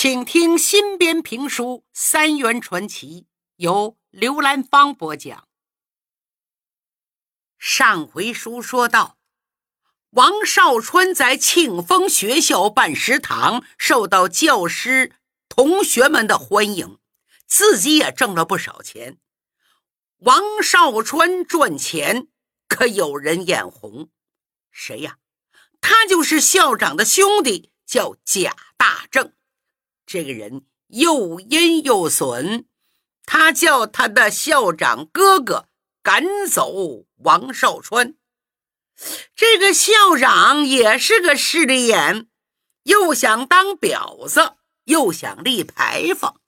请听新编评书《三元传奇》，由刘兰芳播讲。上回书说到，王少川在庆丰学校办食堂，受到教师同学们的欢迎，自己也挣了不少钱。王少川赚钱，可有人眼红？谁呀？他就是校长的兄弟，叫贾大正。这个人又阴又损，他叫他的校长哥哥赶走王少川。这个校长也是个势利眼，又想当婊子，又想立牌坊。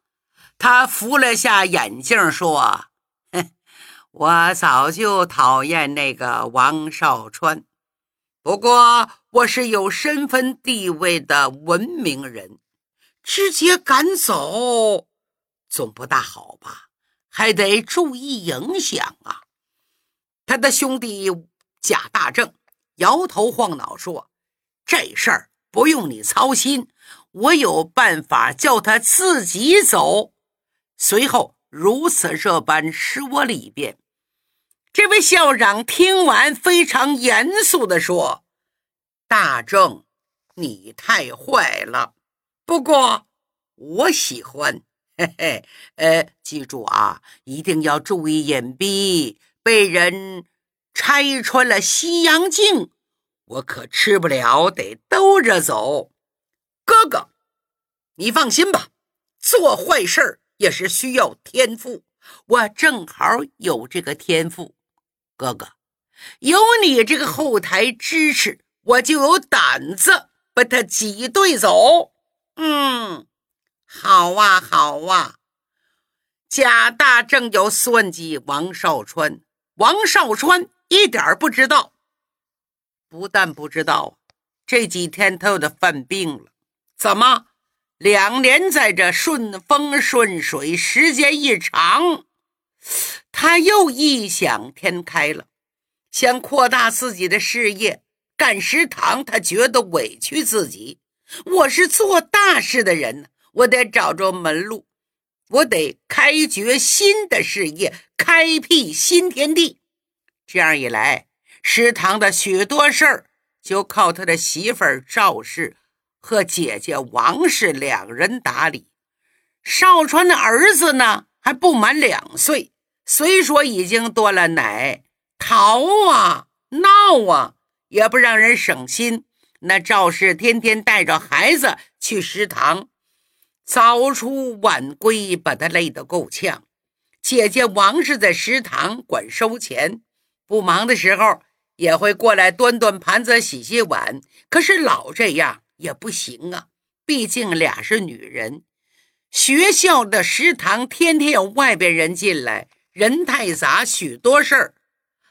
他扶了下眼镜，说：“我早就讨厌那个王少川，不过我是有身份地位的文明人。”直接赶走，总不大好吧？还得注意影响啊！他的兄弟贾大正摇头晃脑说：“这事儿不用你操心，我有办法叫他自己走。”随后如此这般说了一遍。这位校长听完，非常严肃地说：“大正，你太坏了。”不过，我喜欢，嘿嘿，呃，记住啊，一定要注意隐蔽。被人拆穿了西洋镜，我可吃不了，得兜着走。哥哥，你放心吧，做坏事也是需要天赋，我正好有这个天赋。哥哥，有你这个后台支持，我就有胆子把他挤兑走。嗯，好啊，好啊。贾大正有算计王少川，王少川一点不知道。不但不知道，这几天他又得犯病了。怎么？两年在这顺风顺水，时间一长，他又异想天开了，想扩大自己的事业，干食堂。他觉得委屈自己。我是做大事的人，我得找着门路，我得开掘新的事业，开辟新天地。这样一来，食堂的许多事儿就靠他的媳妇赵氏和姐姐王氏两人打理。少川的儿子呢，还不满两岁，虽说已经断了奶，逃啊闹啊，也不让人省心。那赵氏天天带着孩子去食堂，早出晚归，把他累得够呛。姐姐王氏在食堂管收钱，不忙的时候也会过来端端盘子、洗洗碗。可是老这样也不行啊，毕竟俩是女人。学校的食堂天天有外边人进来，人太杂，许多事儿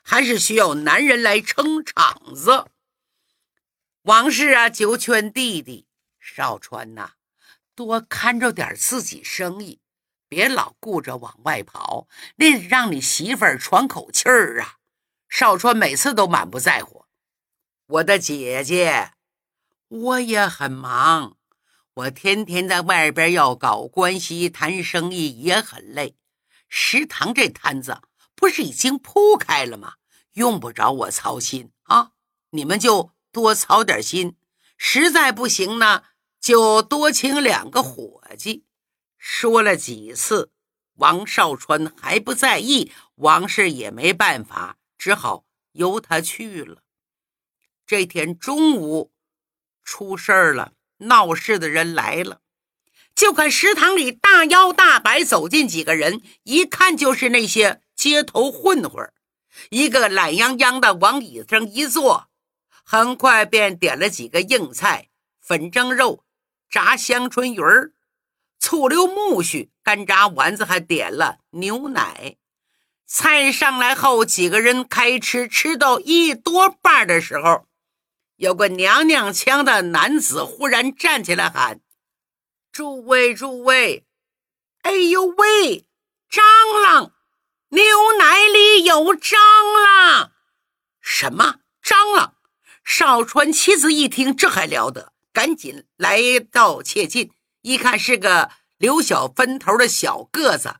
还是需要男人来撑场子。王氏啊，就劝弟弟少川呐，多看着点自己生意，别老顾着往外跑，那让你媳妇儿喘口气儿啊。少川每次都满不在乎。我的姐姐，我也很忙，我天天在外边要搞关系、谈生意，也很累。食堂这摊子不是已经铺开了吗？用不着我操心啊，你们就。多操点心，实在不行呢，就多请两个伙计。说了几次，王少川还不在意，王氏也没办法，只好由他去了。这天中午出事儿了，闹事的人来了，就看食堂里大摇大摆走进几个人，一看就是那些街头混混一个懒洋洋的往椅子上一坐。很快便点了几个硬菜：粉蒸肉、炸香椿鱼儿、醋溜木须、干炸丸子，还点了牛奶。菜上来后，几个人开吃，吃到一多半的时候，有个娘娘腔的男子忽然站起来喊：“诸位，诸位！哎呦喂，蟑螂！牛奶里有蟑螂！什么蟑螂？”少川妻子一听，这还了得，赶紧来到切近，一看是个留小分头的小个子，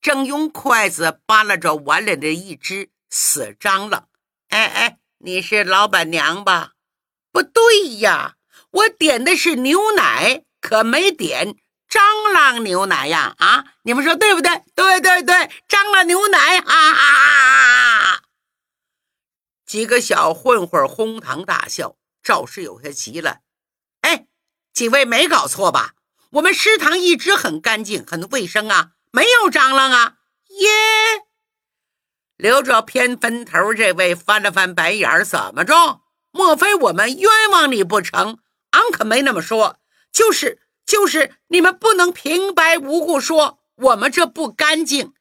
正用筷子扒拉着碗里的一只死蟑螂。哎哎，你是老板娘吧？不对呀，我点的是牛奶，可没点蟑螂牛奶呀！啊，你们说对不对？对对对，蟑螂牛奶！哈哈！几个小混混哄堂大笑。赵氏有些急了：“哎，几位没搞错吧？我们食堂一直很干净、很卫生啊，没有蟑螂啊！”耶！留着偏分头这位翻了翻白眼儿：“怎么着？莫非我们冤枉你不成？俺可没那么说，就是就是，你们不能平白无故说我们这不干净。”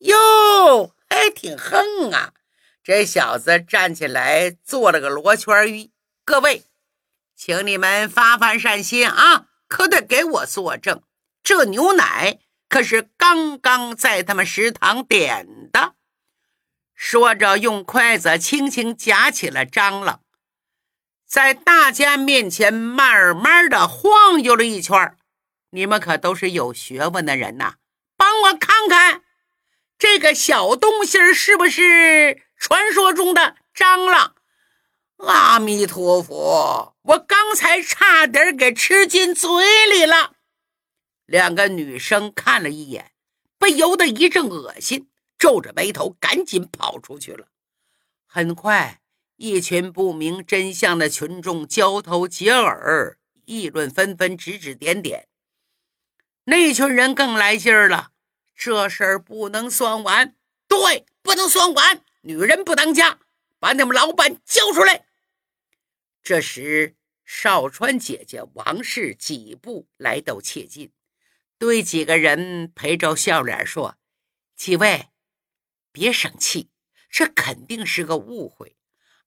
哟，还挺横啊！这小子站起来做了个罗圈揖。各位，请你们发发善心啊！可得给我作证，这牛奶可是刚刚在他们食堂点的。说着，用筷子轻轻夹起了蟑螂，在大家面前慢慢的晃悠了一圈。你们可都是有学问的人呐，帮我看看这个小东西是不是传说中的蟑螂？阿弥陀佛！我刚才差点给吃进嘴里了。两个女生看了一眼，不由得一阵恶心，皱着眉头赶紧跑出去了。很快，一群不明真相的群众交头接耳，议论纷纷，指指点点。那群人更来劲儿了，这事儿不能算完，对，不能算完。女人不当家，把你们老板交出来。这时，少川姐姐王氏几步来到切近，对几个人陪着笑脸说：“几位，别生气，这肯定是个误会。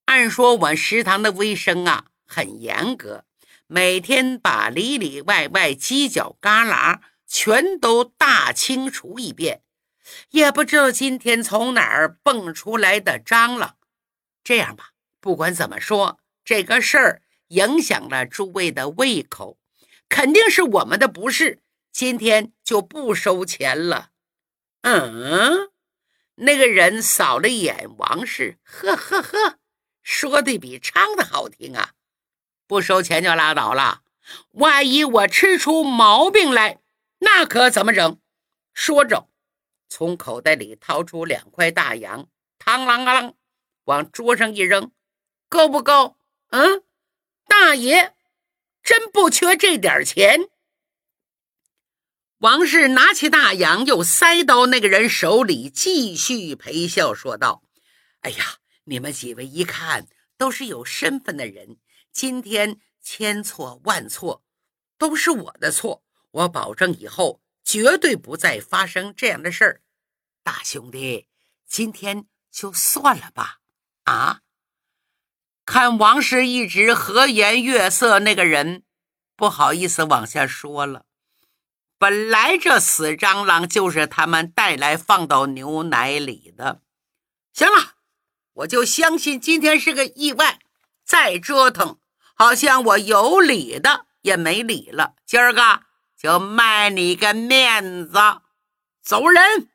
按说我食堂的卫生啊很严格，每天把里里外外犄角旮旯全都大清除一遍，也不知道今天从哪儿蹦出来的蟑螂。这样吧，不管怎么说。”这个事儿影响了诸位的胃口，肯定是我们的不是。今天就不收钱了。嗯，那个人扫了一眼王氏，呵呵呵，说的比唱的好听啊！不收钱就拉倒了，万一我吃出毛病来，那可怎么整？说着，从口袋里掏出两块大洋，嘡啷啷啷往桌上一扔，够不够？嗯，大爷真不缺这点钱。王氏拿起大洋，又塞到那个人手里，继续陪笑说道：“哎呀，你们几位一看都是有身份的人，今天千错万错，都是我的错。我保证以后绝对不再发生这样的事儿。大兄弟，今天就算了吧。啊？”看王氏一直和颜悦色，那个人不好意思往下说了。本来这死蟑螂就是他们带来放到牛奶里的。行了，我就相信今天是个意外。再折腾，好像我有理的也没理了。今儿个就卖你个面子，走人。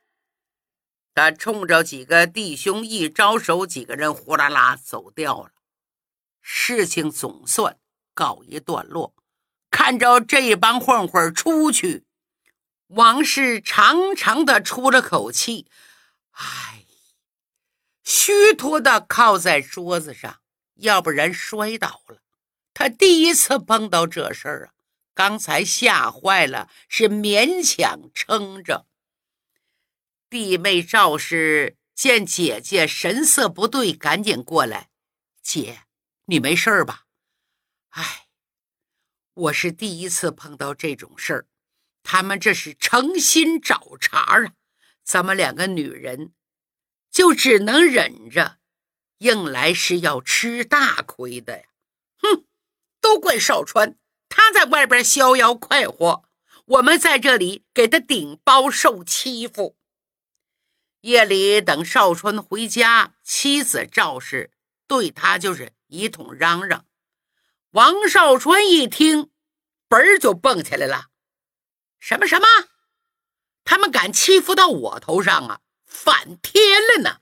他冲着几个弟兄一招手，几个人呼啦啦走掉了。事情总算告一段落。看着这帮混混出去，王氏长长的出了口气，唉，虚脱的靠在桌子上，要不然摔倒了。他第一次碰到这事儿啊，刚才吓坏了，是勉强撑着。弟妹赵氏见姐姐神色不对，赶紧过来，姐。你没事吧？哎，我是第一次碰到这种事儿，他们这是诚心找茬啊！咱们两个女人就只能忍着，硬来是要吃大亏的呀！哼，都怪少川，他在外边逍遥快活，我们在这里给他顶包受欺负。夜里等少川回家，妻子赵氏对他就是。一通嚷嚷，王少川一听，嘣儿就蹦起来了。什么什么？他们敢欺负到我头上啊？反天了呢！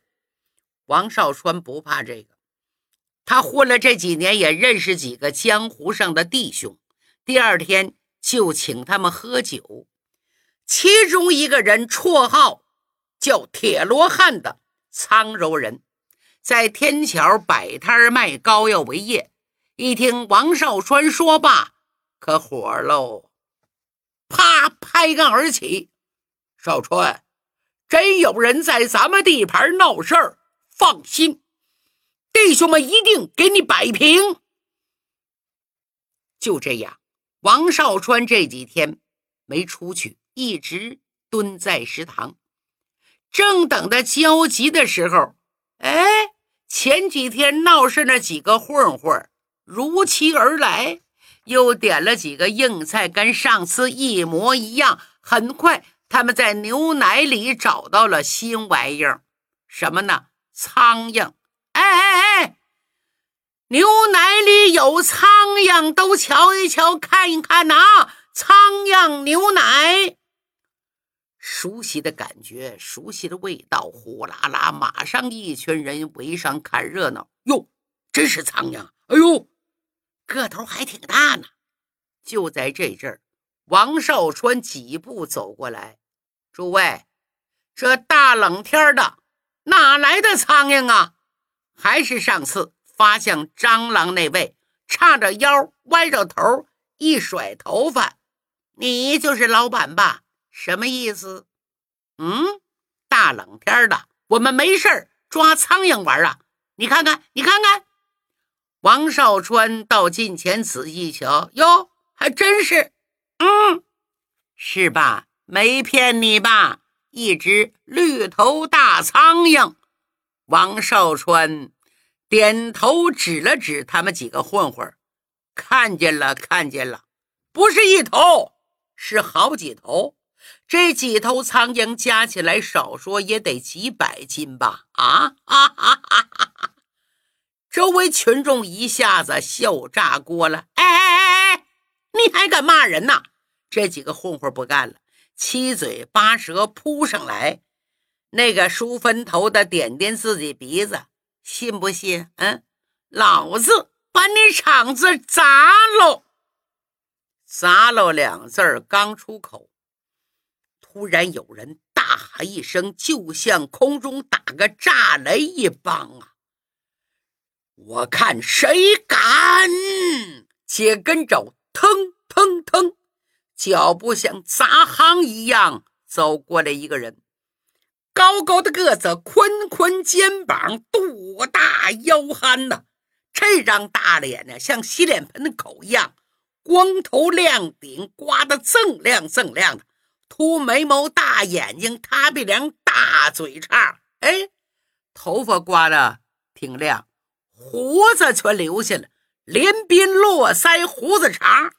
王少川不怕这个，他混了这几年，也认识几个江湖上的弟兄。第二天就请他们喝酒，其中一个人绰号叫铁罗汉的苍柔人，在天桥摆摊卖膏药为业。一听王少川说罢，可火喽，啪拍案而起。少川，真有人在咱们地盘闹事儿，放心，弟兄们一定给你摆平。就这样，王少川这几天没出去，一直蹲在食堂。正等他焦急的时候，哎，前几天闹事那几个混混如期而来，又点了几个硬菜，跟上次一模一样。很快。他们在牛奶里找到了新玩意儿，什么呢？苍蝇！哎哎哎，牛奶里有苍蝇，都瞧一瞧，看一看呐！苍蝇牛奶，熟悉的感觉，熟悉的味道，呼啦啦，马上一群人围上看热闹。哟，真是苍蝇！哎呦，个头还挺大呢。就在这阵儿，王少川几步走过来。诸位，这大冷天的，哪来的苍蝇啊？还是上次发现蟑螂那位，叉着腰，歪着头，一甩头发，你就是老板吧？什么意思？嗯，大冷天的，我们没事抓苍蝇玩啊！你看看，你看看。王少川到近前仔细瞧，哟，还真是，嗯，是吧？没骗你吧？一只绿头大苍蝇。王少川点头指了指他们几个混混，看见了，看见了，不是一头，是好几头。这几头苍蝇加起来，少说也得几百斤吧？啊哈哈哈哈！周围群众一下子笑炸锅了。哎哎哎哎，你还敢骂人呐？这几个混混不干了。七嘴八舌扑上来，那个梳分头的点点自己鼻子，信不信？嗯，老子把你场子砸喽！砸喽两字刚出口，突然有人大喊一声，就像空中打个炸雷一般啊！我看谁敢！且跟着，腾腾腾。脚步像砸夯一样走过来一个人，高高的个子，宽宽肩膀，肚大腰憨呐，这张大脸呢，像洗脸盆的口一样，光头亮顶，刮得锃亮锃亮的，凸眉毛，大眼睛，塌鼻梁，大嘴叉，哎，头发刮的挺亮，胡子全留下了，连鬓络腮，胡子长。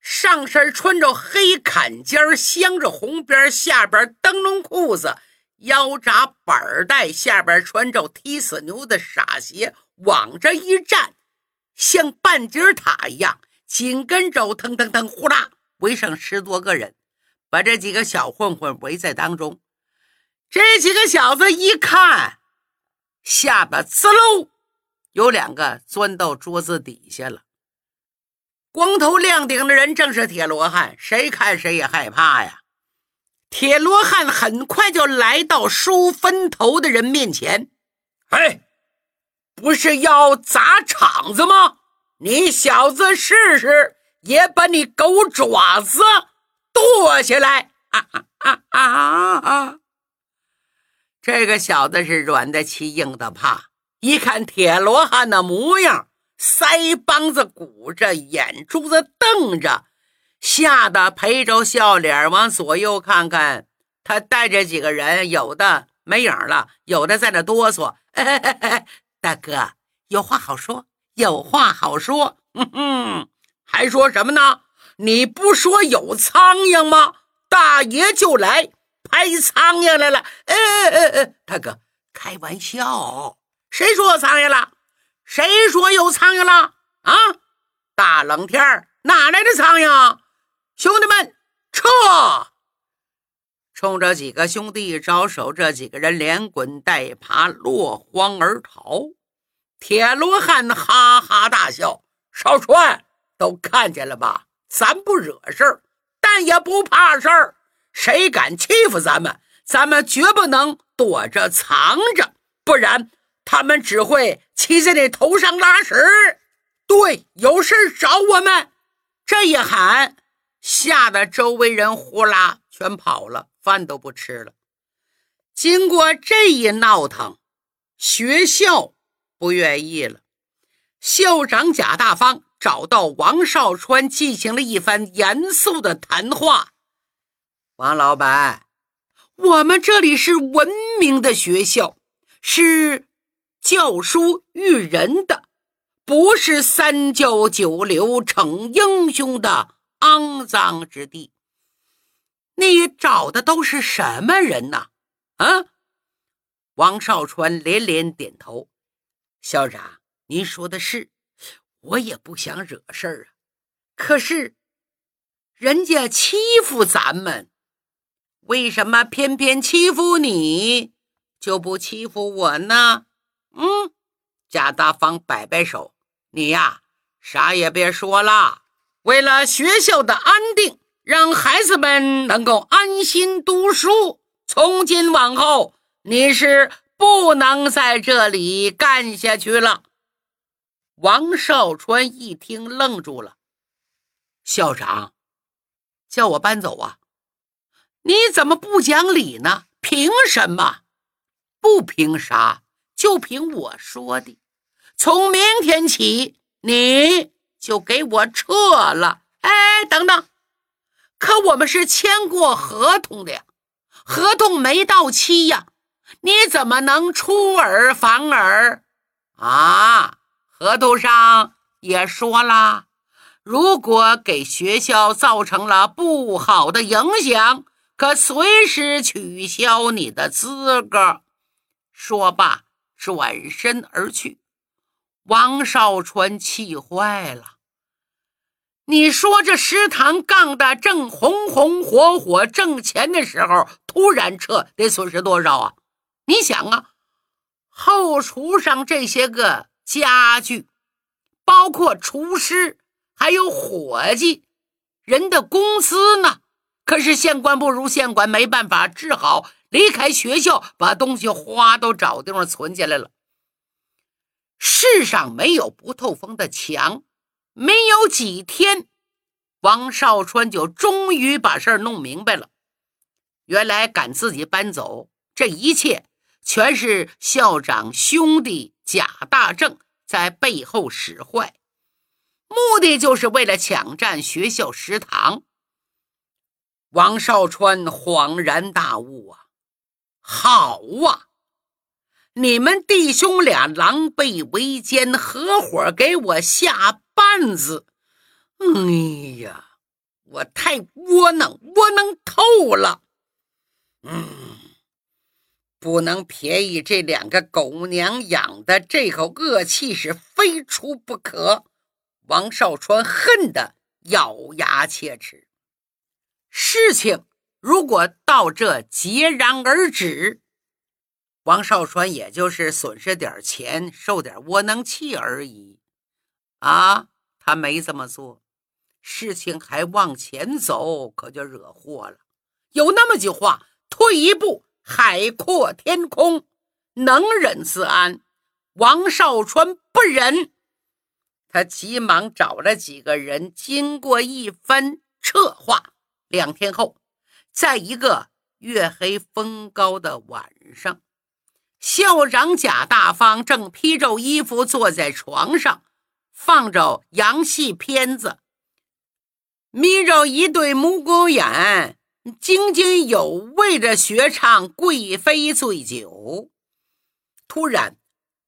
上身穿着黑坎肩镶着红边下边灯笼裤子，腰扎板带，下边穿着踢死牛的傻鞋，往这一站，像半截塔一样。紧跟着，腾腾腾，呼啦，围上十多个人，把这几个小混混围在当中。这几个小子一看，吓得滋喽，有两个钻到桌子底下了。光头亮顶的人正是铁罗汉，谁看谁也害怕呀。铁罗汉很快就来到梳分头的人面前，哎，不是要砸场子吗？你小子试试，也把你狗爪子剁下来！啊啊啊啊啊！这个小子是软的欺硬的怕，一看铁罗汉那模样。腮帮子鼓着，眼珠子瞪着，吓得陪着笑脸往左右看看。他带着几个人，有的没影了，有的在那哆嗦。大哥，有话好说，有话好说。哼哼，还说什么呢？你不说有苍蝇吗？大爷就来拍苍蝇来了。哎哎哎哎，大哥，开玩笑，谁说苍蝇了？谁说有苍蝇了啊？大冷天哪来的苍蝇？兄弟们，撤！冲着几个兄弟招手，这几个人连滚带爬，落荒而逃。铁罗汉哈哈大笑：“少川，都看见了吧？咱不惹事儿，但也不怕事儿。谁敢欺负咱们，咱们绝不能躲着藏着，不然他们只会骑在你头上拉屎。对，有事找我们。”这一喊，吓得周围人呼啦全跑了。饭都不吃了。经过这一闹腾，学校不愿意了。校长贾大方找到王少川，进行了一番严肃的谈话。王老板，我们这里是文明的学校，是教书育人的，不是三教九流逞英雄的肮脏之地。你找的都是什么人呢？啊！王少川连连点头。校长，您说的是，我也不想惹事儿啊。可是，人家欺负咱们，为什么偏偏欺负你，就不欺负我呢？嗯，贾大方摆摆手，你呀，啥也别说了。为了学校的安定。让孩子们能够安心读书。从今往后，你是不能在这里干下去了。王少川一听，愣住了。校长叫我搬走啊？你怎么不讲理呢？凭什么？不凭啥，就凭我说的。从明天起，你就给我撤了。哎，等等。可我们是签过合同的呀，合同没到期呀，你怎么能出尔反尔啊？合同上也说了，如果给学校造成了不好的影响，可随时取消你的资格。说罢，转身而去。王少川气坏了。你说这食堂干的正红红火火挣钱的时候，突然撤得损失多少啊？你想啊，后厨上这些个家具，包括厨师还有伙计，人的工资呢？可是县官不如县官，没办法，只好离开学校，把东西花都找地方存起来了。世上没有不透风的墙。没有几天，王少川就终于把事儿弄明白了。原来赶自己搬走，这一切全是校长兄弟贾大正在背后使坏，目的就是为了抢占学校食堂。王少川恍然大悟啊！好啊，你们弟兄俩狼狈为奸，合伙给我下。案子，哎呀，我太窝囊，窝囊透了。嗯，不能便宜这两个狗娘养的，这口恶气是非出不可。王少川恨得咬牙切齿。事情如果到这截然而止，王少川也就是损失点钱，受点窝囊气而已。啊！他没这么做，事情还往前走，可就惹祸了。有那么句话：“退一步，海阔天空。”能忍自安。王少川不忍，他急忙找了几个人，经过一番策划，两天后，在一个月黑风高的晚上，校长贾大方正披着衣服坐在床上。放着洋戏片子，眯着一对母狗眼，津津有味的学唱《贵妃醉酒》。突然，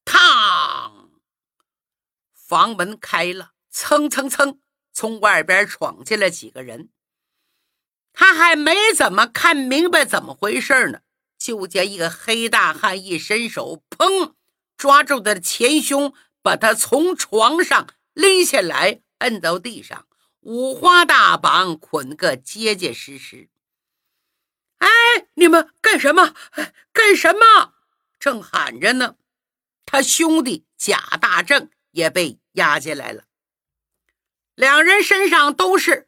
嘡！房门开了，蹭蹭蹭，从外边闯进来几个人。他还没怎么看明白怎么回事呢，就见一个黑大汉一伸手，砰，抓住他的前胸。把他从床上拎下来，摁到地上，五花大绑，捆个结结实实。哎，你们干什么？干什么？正喊着呢，他兄弟贾大正也被押进来了。两人身上都是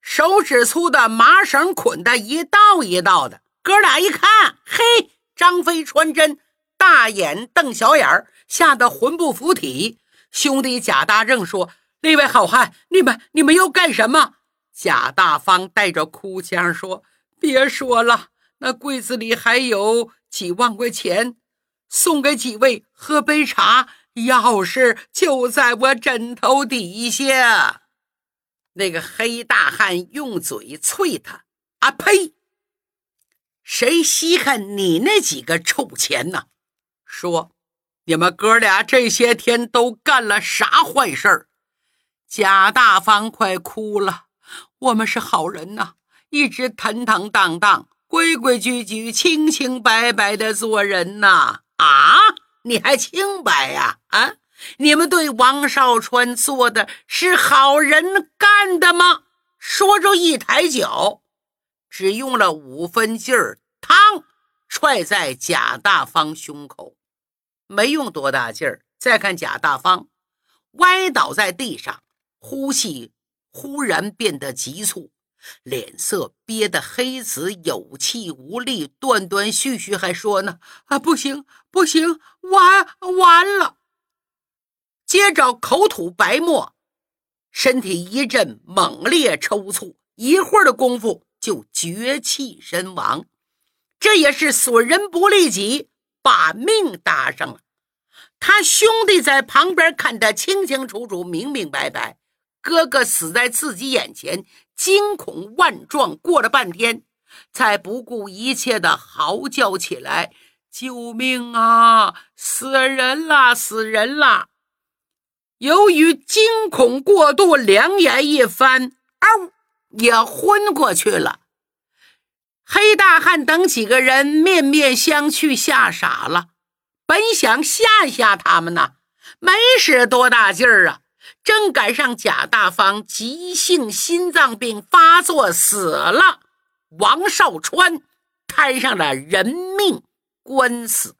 手指粗的麻绳捆的一道一道的。哥俩一看，嘿，张飞、穿针，大眼瞪小眼儿，吓得魂不附体。兄弟贾大正说：“那位好汉，你们你们要干什么？”贾大方带着哭腔说：“别说了，那柜子里还有几万块钱，送给几位喝杯茶，钥匙就在我枕头底下。”那个黑大汉用嘴啐他：“啊呸！谁稀罕你那几个臭钱呢？说，你们哥俩这些天都干了啥坏事儿？”贾大方快哭了。我们是好人呐，一直坦坦荡荡、规规矩矩、清清白白的做人呐。啊，你还清白呀？啊，你们对王少川做的是好人干的吗？说着一抬脚，只用了五分劲儿，嘡，踹在贾大方胸口，没用多大劲儿。再看贾大方，歪倒在地上，呼吸。忽然变得急促，脸色憋得黑紫，有气无力，断断续续还说呢：“啊，不行，不行，完完了！”接着口吐白沫，身体一阵猛烈抽搐，一会儿的功夫就绝气身亡。这也是损人不利己，把命搭上了。他兄弟在旁边看得清清楚楚、明明白白。哥哥死在自己眼前，惊恐万状，过了半天，才不顾一切的嚎叫起来：“救命啊！死人啦！死人啦！”由于惊恐过度，两眼一翻，嗷，也昏过去了。黑大汉等几个人面面相觑，吓傻了。本想吓吓他们呢，没使多大劲儿啊。正赶上贾大方急性心脏病发作死了，王少川摊上了人命官司。